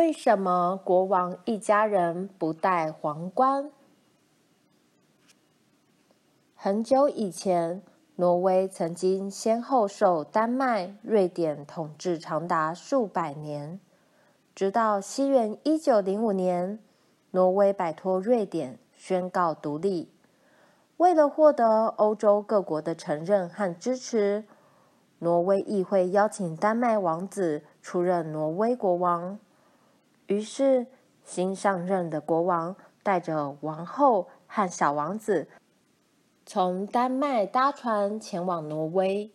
为什么国王一家人不戴皇冠？很久以前，挪威曾经先后受丹麦、瑞典统治长达数百年，直到西元一九零五年，挪威摆脱瑞典，宣告独立。为了获得欧洲各国的承认和支持，挪威议会邀请丹麦王子出任挪威国王。于是，新上任的国王带着王后和小王子。从丹麦搭船前往挪威。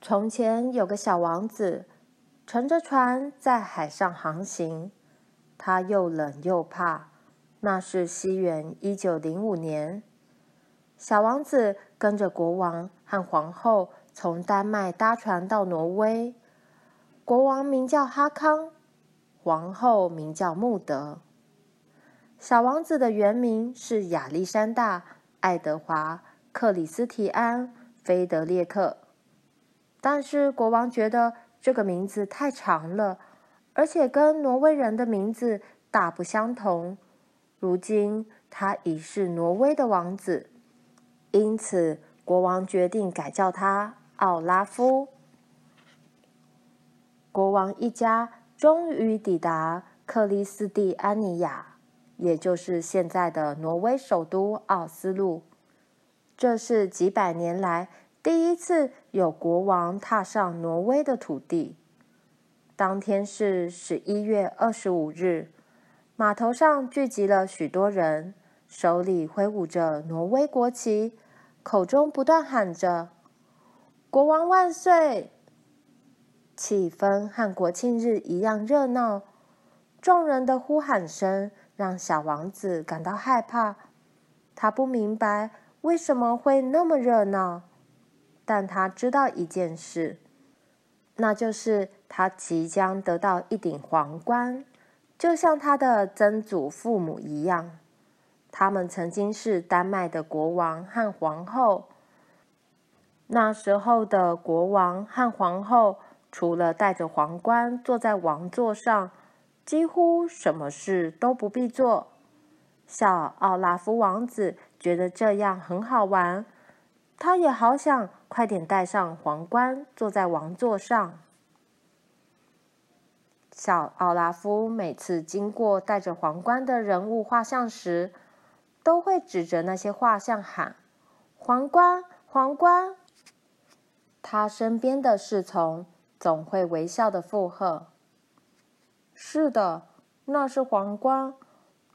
从前有个小王子，乘着船在海上航行。他又冷又怕。那是西元一九零五年，小王子跟着国王和皇后从丹麦搭船到挪威。国王名叫哈康，王后名叫穆德。小王子的原名是亚历山大·爱德华·克里斯提安·菲德列克，但是国王觉得这个名字太长了，而且跟挪威人的名字大不相同。如今他已是挪威的王子，因此国王决定改叫他奥拉夫。国王一家终于抵达克里斯蒂安尼亚。也就是现在的挪威首都奥斯陆，这是几百年来第一次有国王踏上挪威的土地。当天是十一月二十五日，码头上聚集了许多人，手里挥舞着挪威国旗，口中不断喊着“国王万岁”。气氛和国庆日一样热闹，众人的呼喊声。让小王子感到害怕，他不明白为什么会那么热闹，但他知道一件事，那就是他即将得到一顶皇冠，就像他的曾祖父母一样，他们曾经是丹麦的国王和皇后。那时候的国王和皇后，除了戴着皇冠坐在王座上。几乎什么事都不必做。小奥拉夫王子觉得这样很好玩，他也好想快点戴上皇冠，坐在王座上。小奥拉夫每次经过戴着皇冠的人物画像时，都会指着那些画像喊：“皇冠，皇冠！”他身边的侍从总会微笑的附和。是的，那是皇冠。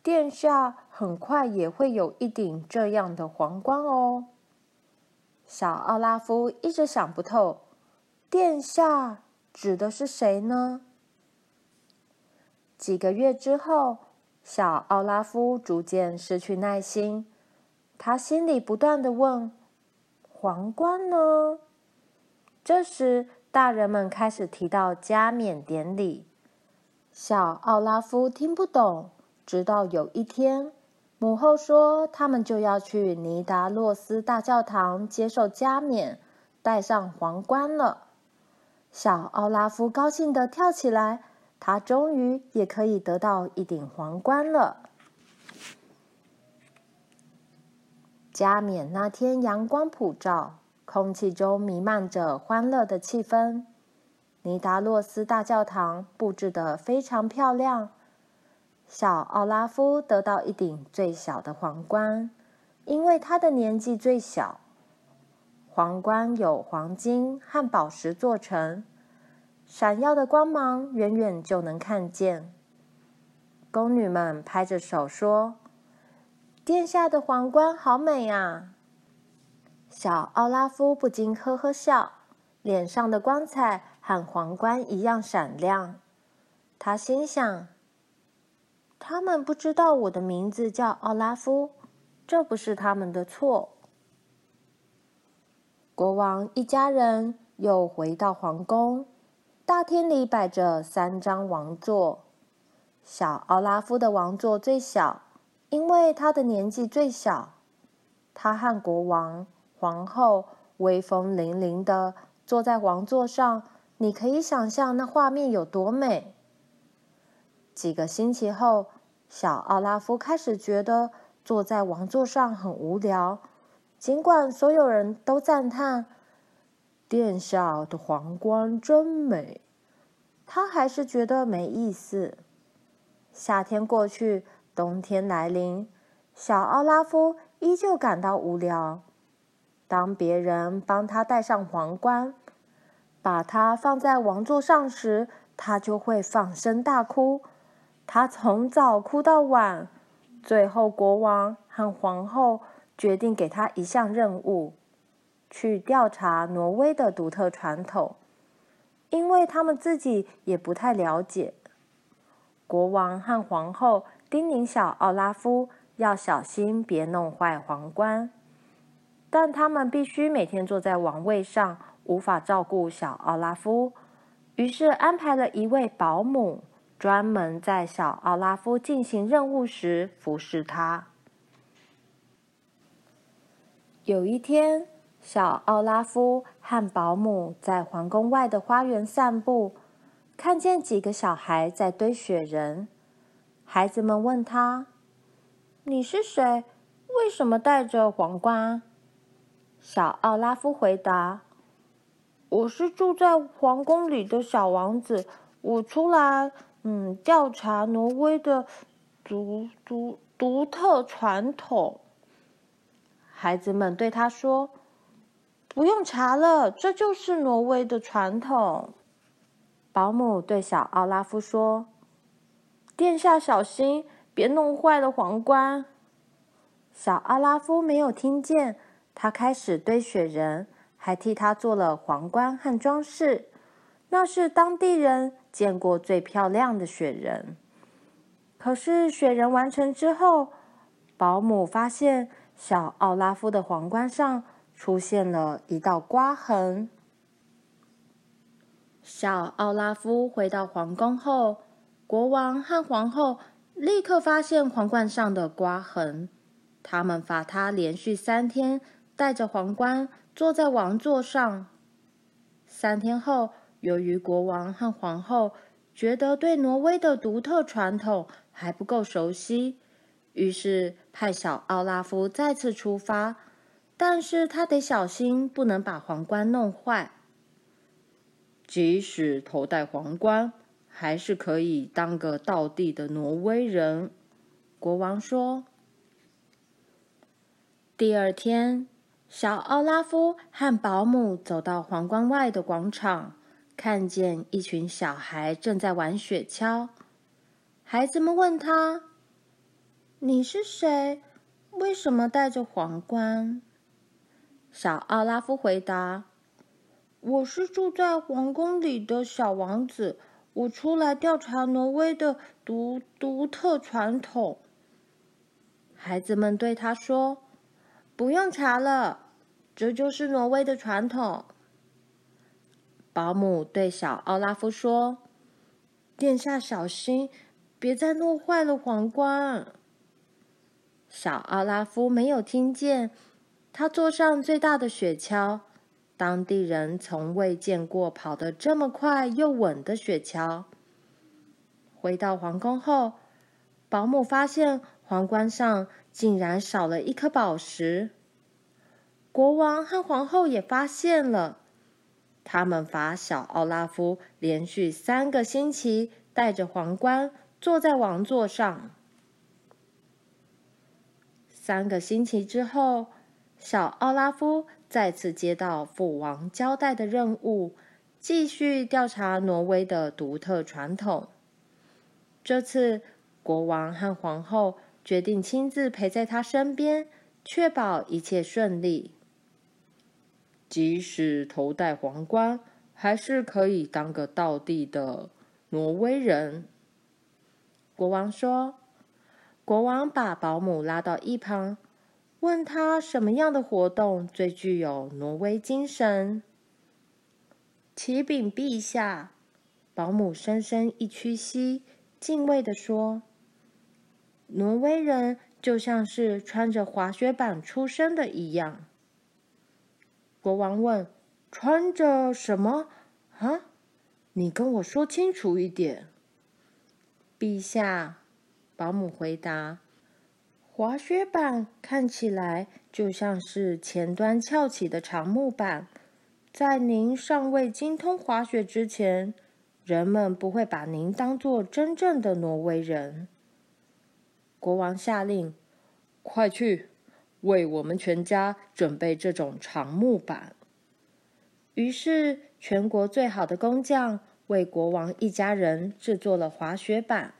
殿下很快也会有一顶这样的皇冠哦。小奥拉夫一直想不透，殿下指的是谁呢？几个月之后，小奥拉夫逐渐失去耐心，他心里不断的问：“皇冠呢？”这时，大人们开始提到加冕典礼。小奥拉夫听不懂，直到有一天，母后说他们就要去尼达洛斯大教堂接受加冕，戴上皇冠了。小奥拉夫高兴地跳起来，他终于也可以得到一顶皇冠了。加冕那天，阳光普照，空气中弥漫着欢乐的气氛。尼达洛斯大教堂布置得非常漂亮。小奥拉夫得到一顶最小的皇冠，因为他的年纪最小。皇冠有黄金和宝石做成，闪耀的光芒远远就能看见。宫女们拍着手说：“殿下的皇冠好美啊！”小奥拉夫不禁呵呵笑，脸上的光彩。和皇冠一样闪亮，他心想：“他们不知道我的名字叫奥拉夫，这不是他们的错。”国王一家人又回到皇宫，大厅里摆着三张王座，小奥拉夫的王座最小，因为他的年纪最小。他和国王、皇后威风凛凛的坐在王座上。你可以想象那画面有多美。几个星期后，小奥拉夫开始觉得坐在王座上很无聊，尽管所有人都赞叹殿下的皇冠真美，他还是觉得没意思。夏天过去，冬天来临，小奥拉夫依旧感到无聊。当别人帮他戴上皇冠，把他放在王座上时，他就会放声大哭。他从早哭到晚，最后国王和皇后决定给他一项任务，去调查挪威的独特传统，因为他们自己也不太了解。国王和皇后叮咛小奥拉夫要小心，别弄坏皇冠，但他们必须每天坐在王位上。无法照顾小奥拉夫，于是安排了一位保姆，专门在小奥拉夫进行任务时服侍他。有一天，小奥拉夫和保姆在皇宫外的花园散步，看见几个小孩在堆雪人。孩子们问他：“你是谁？为什么戴着皇冠？”小奥拉夫回答。我是住在皇宫里的小王子，我出来，嗯，调查挪威的独独独特传统。孩子们对他说：“不用查了，这就是挪威的传统。”保姆对小奥拉夫说：“殿下小心，别弄坏了皇冠。”小奥拉夫没有听见，他开始堆雪人。还替他做了皇冠和装饰，那是当地人见过最漂亮的雪人。可是雪人完成之后，保姆发现小奥拉夫的皇冠上出现了一道刮痕。小奥拉夫回到皇宫后，国王和皇后立刻发现皇冠上的刮痕，他们罚他连续三天戴着皇冠。坐在王座上。三天后，由于国王和皇后觉得对挪威的独特传统还不够熟悉，于是派小奥拉夫再次出发。但是他得小心，不能把皇冠弄坏。即使头戴皇冠，还是可以当个道地的挪威人。国王说。第二天。小奥拉夫和保姆走到皇冠外的广场，看见一群小孩正在玩雪橇。孩子们问他：“你是谁？为什么戴着皇冠？”小奥拉夫回答：“我是住在皇宫里的小王子，我出来调查挪威的独独特传统。”孩子们对他说。不用查了，这就是挪威的传统。保姆对小奥拉夫说：“殿下小心，别再弄坏了皇冠。”小奥拉夫没有听见，他坐上最大的雪橇，当地人从未见过跑得这么快又稳的雪橇。回到皇宫后，保姆发现皇冠上。竟然少了一颗宝石。国王和皇后也发现了，他们罚小奥拉夫连续三个星期戴着皇冠坐在王座上。三个星期之后，小奥拉夫再次接到父王交代的任务，继续调查挪威的独特传统。这次，国王和皇后。决定亲自陪在他身边，确保一切顺利。即使头戴皇冠，还是可以当个道地的挪威人。国王说：“国王把保姆拉到一旁，问他什么样的活动最具有挪威精神。”启禀陛下，保姆深深一屈膝，敬畏地说。挪威人就像是穿着滑雪板出生的一样。国王问：“穿着什么？啊？你跟我说清楚一点。”陛下，保姆回答：“滑雪板看起来就像是前端翘起的长木板，在您尚未精通滑雪之前，人们不会把您当作真正的挪威人。”国王下令：“快去！”为我们全家准备这种长木板。于是，全国最好的工匠为国王一家人制作了滑雪板。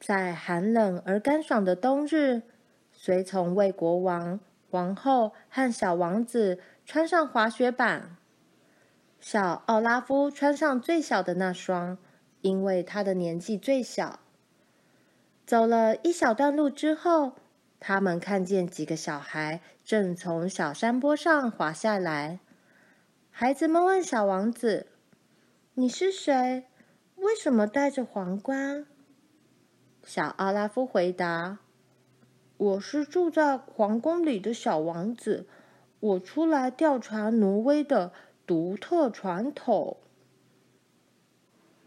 在寒冷而干爽的冬日，随从为国王、王后和小王子穿上滑雪板。小奥拉夫穿上最小的那双，因为他的年纪最小。走了一小段路之后，他们看见几个小孩正从小山坡上滑下来。孩子们问小王子：“你是谁？为什么戴着皇冠？”小奥拉夫回答：“我是住在皇宫里的小王子，我出来调查挪威的独特传统。”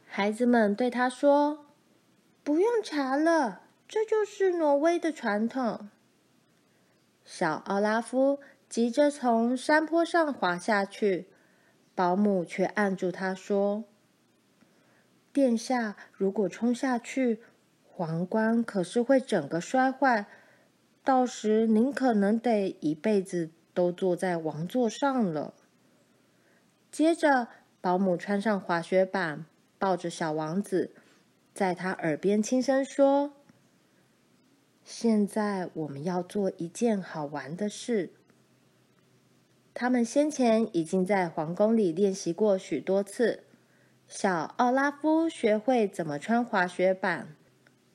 孩子们对他说：“不用查了。”这就是挪威的传统。小奥拉夫急着从山坡上滑下去，保姆却按住他说：“殿下，如果冲下去，皇冠可是会整个摔坏，到时您可能得一辈子都坐在王座上了。”接着，保姆穿上滑雪板，抱着小王子，在他耳边轻声说。现在我们要做一件好玩的事。他们先前已经在皇宫里练习过许多次。小奥拉夫学会怎么穿滑雪板，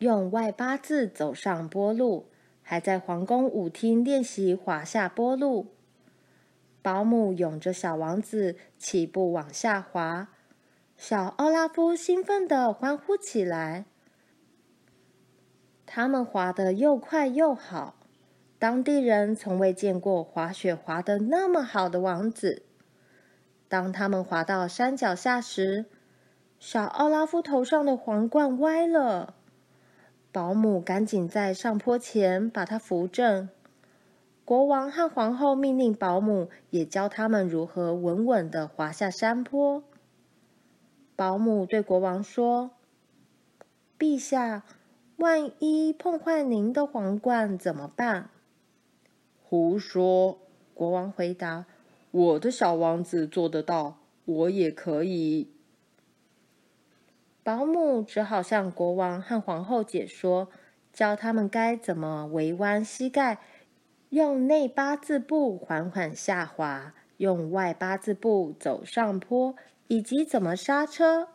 用外八字走上坡路，还在皇宫舞厅练习滑下坡路。保姆拥着小王子起步往下滑，小奥拉夫兴奋地欢呼起来。他们滑得又快又好，当地人从未见过滑雪滑得那么好的王子。当他们滑到山脚下时，小奥拉夫头上的皇冠歪了。保姆赶紧在上坡前把他扶正。国王和皇后命令保姆也教他们如何稳稳地滑下山坡。保姆对国王说：“陛下。”万一碰坏您的皇冠怎么办？胡说！国王回答：“我的小王子做得到，我也可以。”保姆只好向国王和皇后解说，教他们该怎么微弯膝盖，用内八字步缓缓下滑，用外八字步走上坡，以及怎么刹车。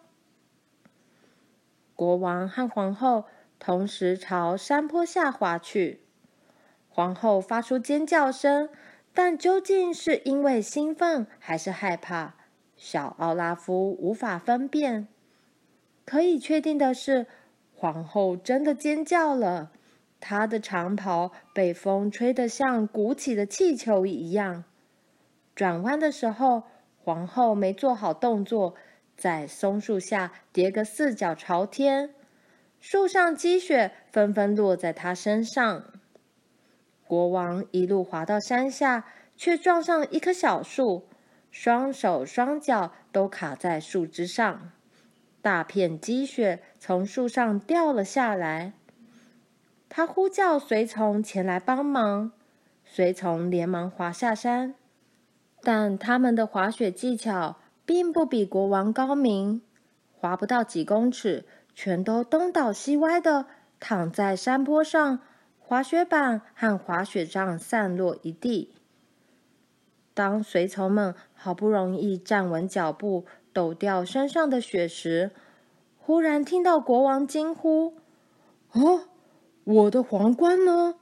国王和皇后。同时朝山坡下滑去，皇后发出尖叫声，但究竟是因为兴奋还是害怕，小奥拉夫无法分辨。可以确定的是，皇后真的尖叫了，她的长袍被风吹得像鼓起的气球一样。转弯的时候，皇后没做好动作，在松树下跌个四脚朝天。树上积雪纷纷落在他身上。国王一路滑到山下，却撞上一棵小树，双手双脚都卡在树枝上，大片积雪从树上掉了下来。他呼叫随从前来帮忙，随从连忙滑下山，但他们的滑雪技巧并不比国王高明，滑不到几公尺。全都东倒西歪的躺在山坡上，滑雪板和滑雪杖散落一地。当随从们好不容易站稳脚步，抖掉身上的雪时，忽然听到国王惊呼：“哦，我的皇冠呢？”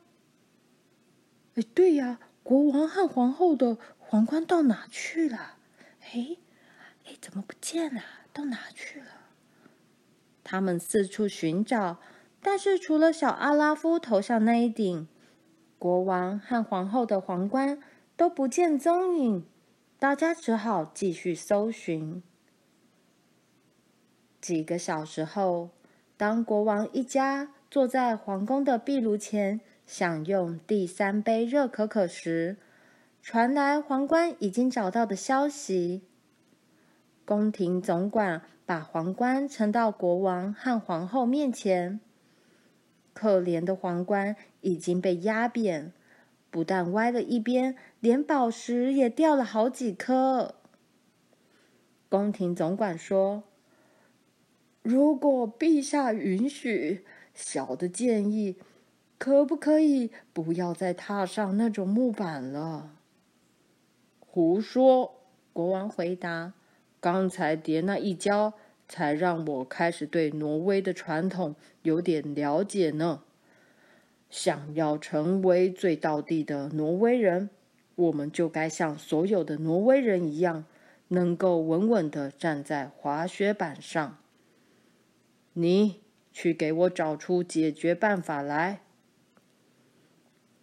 哎，对呀，国王和皇后的皇冠到哪去了？哎，哎，怎么不见了？到哪去了？他们四处寻找，但是除了小阿拉夫头上那一顶，国王和皇后的皇冠都不见踪影。大家只好继续搜寻。几个小时后，当国王一家坐在皇宫的壁炉前享用第三杯热可可时，传来皇冠已经找到的消息。宫廷总管把皇冠呈到国王和皇后面前。可怜的皇冠已经被压扁，不但歪了一边，连宝石也掉了好几颗。宫廷总管说：“如果陛下允许，小的建议，可不可以不要再踏上那种木板了？”胡说！国王回答：“刚才跌那一跤，才让我开始对挪威的传统有点了解呢。想要成为最道地的挪威人，我们就该像所有的挪威人一样，能够稳稳地站在滑雪板上。你去给我找出解决办法来。”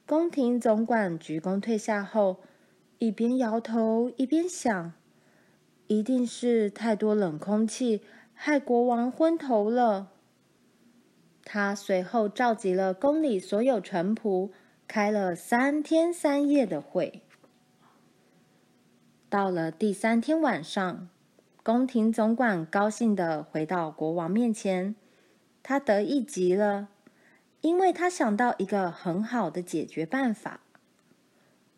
宫廷总管鞠躬退下后。一边摇头一边想，一定是太多冷空气，害国王昏头了。他随后召集了宫里所有臣仆，开了三天三夜的会。到了第三天晚上，宫廷总管高兴地回到国王面前，他得意极了，因为他想到一个很好的解决办法。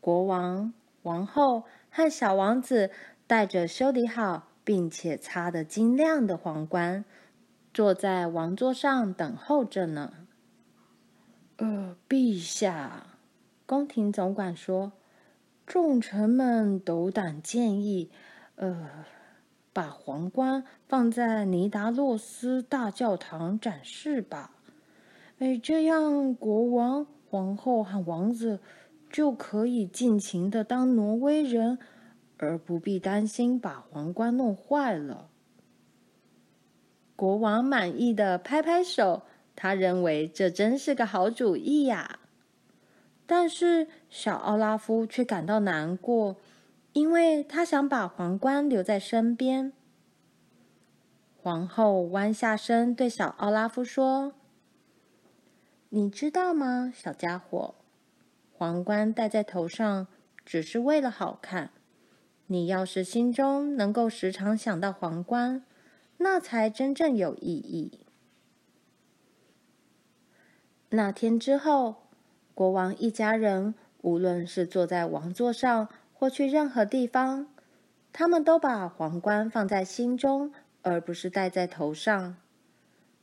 国王。王后和小王子带着修理好并且擦得晶亮的皇冠，坐在王座上等候着呢。呃，陛下，宫廷总管说，众臣们斗胆建议，呃，把皇冠放在尼达洛斯大教堂展示吧。哎，这样国王、皇后和王子。就可以尽情的当挪威人，而不必担心把皇冠弄坏了。国王满意的拍拍手，他认为这真是个好主意呀。但是小奥拉夫却感到难过，因为他想把皇冠留在身边。皇后弯下身对小奥拉夫说：“你知道吗，小家伙？”皇冠戴在头上只是为了好看。你要是心中能够时常想到皇冠，那才真正有意义。那天之后，国王一家人无论是坐在王座上或去任何地方，他们都把皇冠放在心中，而不是戴在头上。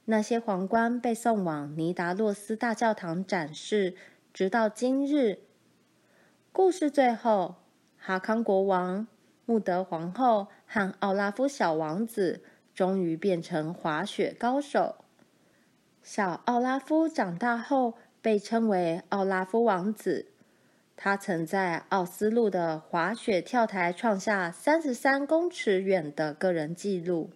那些皇冠被送往尼达洛斯大教堂展示。直到今日，故事最后，哈康国王、穆德皇后和奥拉夫小王子终于变成滑雪高手。小奥拉夫长大后被称为奥拉夫王子，他曾在奥斯陆的滑雪跳台创下三十三公尺远的个人纪录。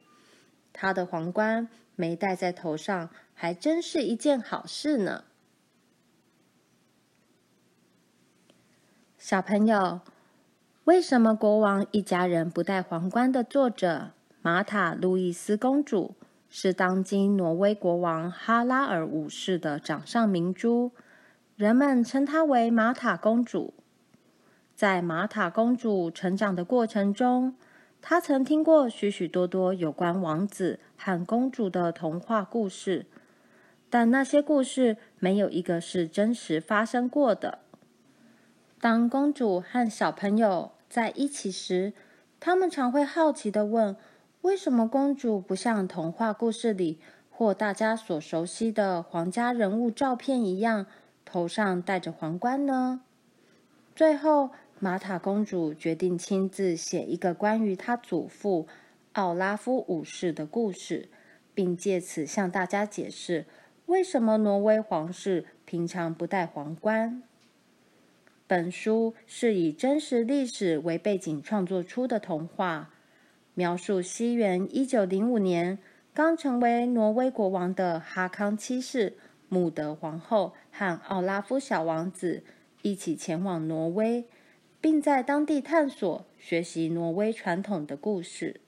他的皇冠没戴在头上，还真是一件好事呢。小朋友，为什么国王一家人不戴皇冠的作者玛塔·路易斯公主是当今挪威国王哈拉尔五世的掌上明珠？人们称她为玛塔公主。在玛塔公主成长的过程中，她曾听过许许多多有关王子和公主的童话故事，但那些故事没有一个是真实发生过的。当公主和小朋友在一起时，他们常会好奇地问：“为什么公主不像童话故事里或大家所熟悉的皇家人物照片一样，头上戴着皇冠呢？”最后，玛塔公主决定亲自写一个关于她祖父奥拉夫五世的故事，并借此向大家解释为什么挪威皇室平常不戴皇冠。本书是以真实历史为背景创作出的童话，描述西元一九零五年刚成为挪威国王的哈康七世、穆德皇后和奥拉夫小王子一起前往挪威，并在当地探索、学习挪威传统的故事。